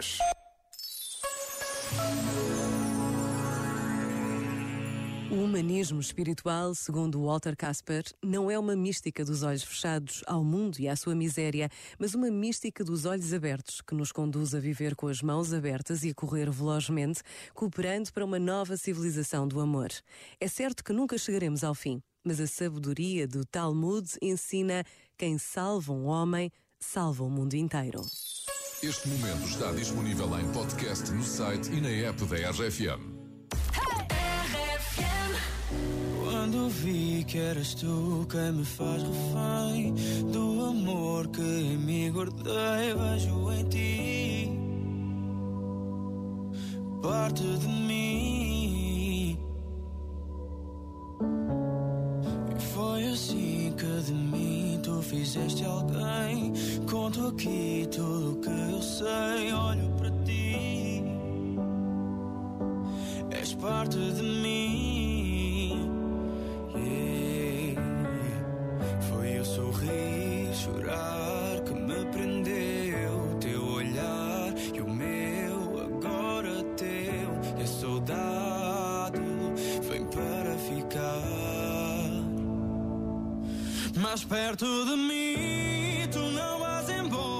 10. O humanismo espiritual, segundo Walter Casper, não é uma mística dos olhos fechados ao mundo e à sua miséria, mas uma mística dos olhos abertos, que nos conduz a viver com as mãos abertas e a correr velozmente, cooperando para uma nova civilização do amor. É certo que nunca chegaremos ao fim, mas a sabedoria do Talmud ensina quem salva um homem, salva o mundo inteiro. Este momento está disponível em podcast no site e na app da RFM. Quando vi que eras tu quem me faz refém do amor que em mim guardei, vejo em ti parte de mim. E foi assim que de mim tu fizeste alguém. Aqui tudo que eu sei, olho para ti. És parte de mim. Mais perto de mim, tu não vais embora.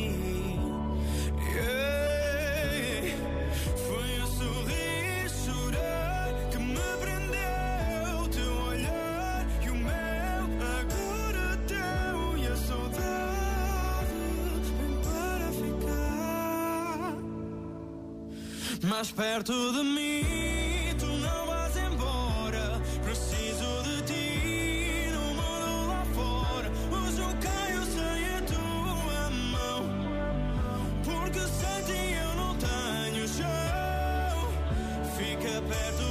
Mais perto de mim. Tu não vais embora. Preciso de ti no mundo lá fora. Hoje eu caio sem a tua mão. Porque sem ti eu não tenho chão. Fica perto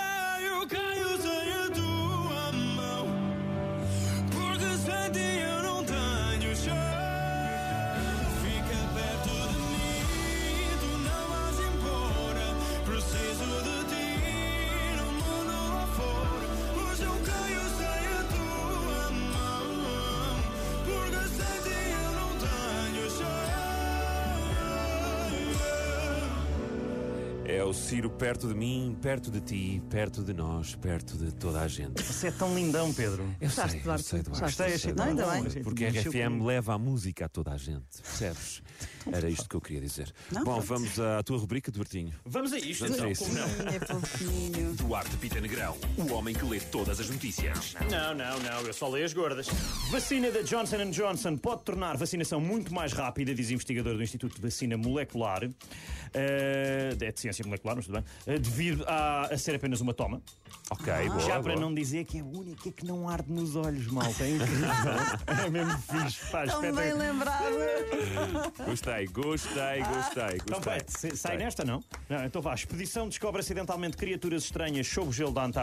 É o Ciro perto de mim, perto de ti, perto de nós, perto de toda a gente. Você é tão lindão, Pedro. Eu Gostaste, sei, eu Duarte? sei, Duarte. Não, tão ainda bem. Porque a RFM leva a música a toda a gente, percebes? Era isto que eu queria dizer. Não, Bom, pronto. vamos à tua rubrica, Duartinho. Vamos a isto, Vamos então. a isso. como não? É fofinho. Duarte Pita Negrão, o homem que lê todas as notícias. Não, não, não, eu só leio as gordas. Vacina da Johnson Johnson pode tornar vacinação muito mais rápida, diz investigador do Instituto de Vacina Molecular. Eh, é de ciência molecular, mas tudo bem. Eh, devido a, a ser apenas uma toma. Ok, boa. Já para boa. não dizer que é a única que não arde nos olhos, malta. É incrível. é mesmo fixe. Pá, Tão bem lembrado. Gostei, gostei, gostei, Então, gostei. pá, sai Gostei. nesta, não? não? Então vá. Expedição descobre acidentalmente criaturas estranhas sob o gelo da Antártida.